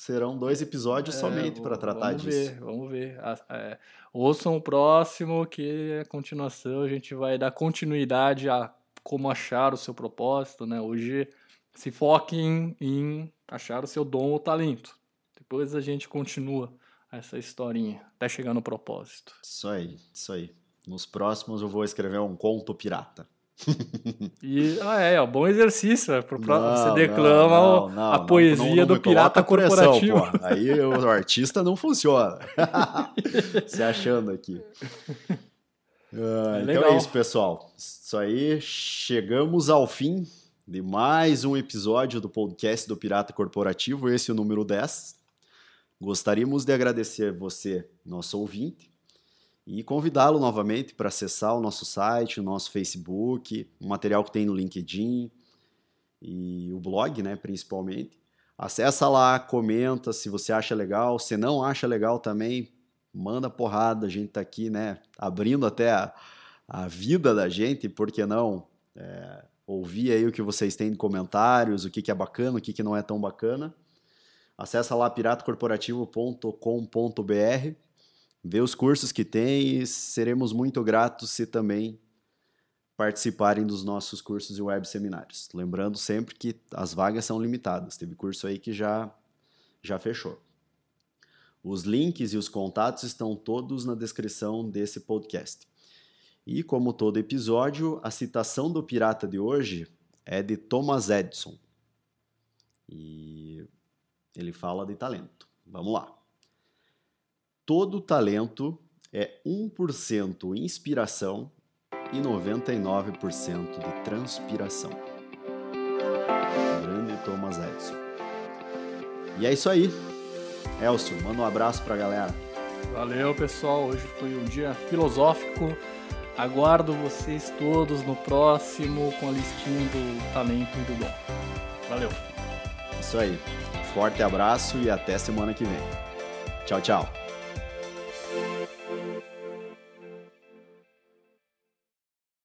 Serão dois episódios É, somente para tratar vamos disso. Ver, vamos ver. A- é, ouçam o próximo, que a continuação a gente vai dar continuidade a como achar o seu propósito, né? Hoje se foquem em achar o seu dom ou talento. Depois a gente continua essa historinha até chegar no propósito. Isso aí, isso aí. Nos próximos eu vou escrever um conto pirata. E ah, é, ó, bom exercício. é, pro Não, você declama não, não, a poesia do pirata corporativo. Aí o artista não funciona. Se achando aqui. Ah, É então é isso, pessoal. Isso aí, chegamos ao fim de mais um episódio do podcast do Pirata Corporativo, esse é o número 10. Gostaríamos de agradecer você, nosso ouvinte, e convidá-lo novamente para acessar o nosso site, o nosso Facebook, o material que tem no LinkedIn e o blog, né, principalmente. Acessa lá, comenta se você acha legal, se não acha legal também, manda porrada, a gente tá aqui, né, abrindo até a, a vida da gente, por que não é, ouvir aí o que vocês têm de comentários, o que, que é bacana, o que, que não é tão bacana. Acessa lá piratacorporativo.com.br, vê os cursos que tem e seremos muito gratos se também participarem dos nossos cursos e web seminários. Lembrando sempre que as vagas são limitadas. Teve curso aí que já já fechou. Os links e os contatos estão todos na descrição desse podcast. E como todo episódio, a citação do pirata de hoje é de Thomas Edison. E ele fala de talento. Vamos lá. Todo talento é 1% inspiração e 99% de transpiração. Grande Thomas Edison. E é isso aí. Elcio, manda um abraço pra galera. Valeu, pessoal. Hoje foi um dia filosófico. Aguardo vocês todos no próximo com a listinha do talento e do dom. Valeu. Isso aí. Forte abraço e até semana que vem. Tchau, tchau.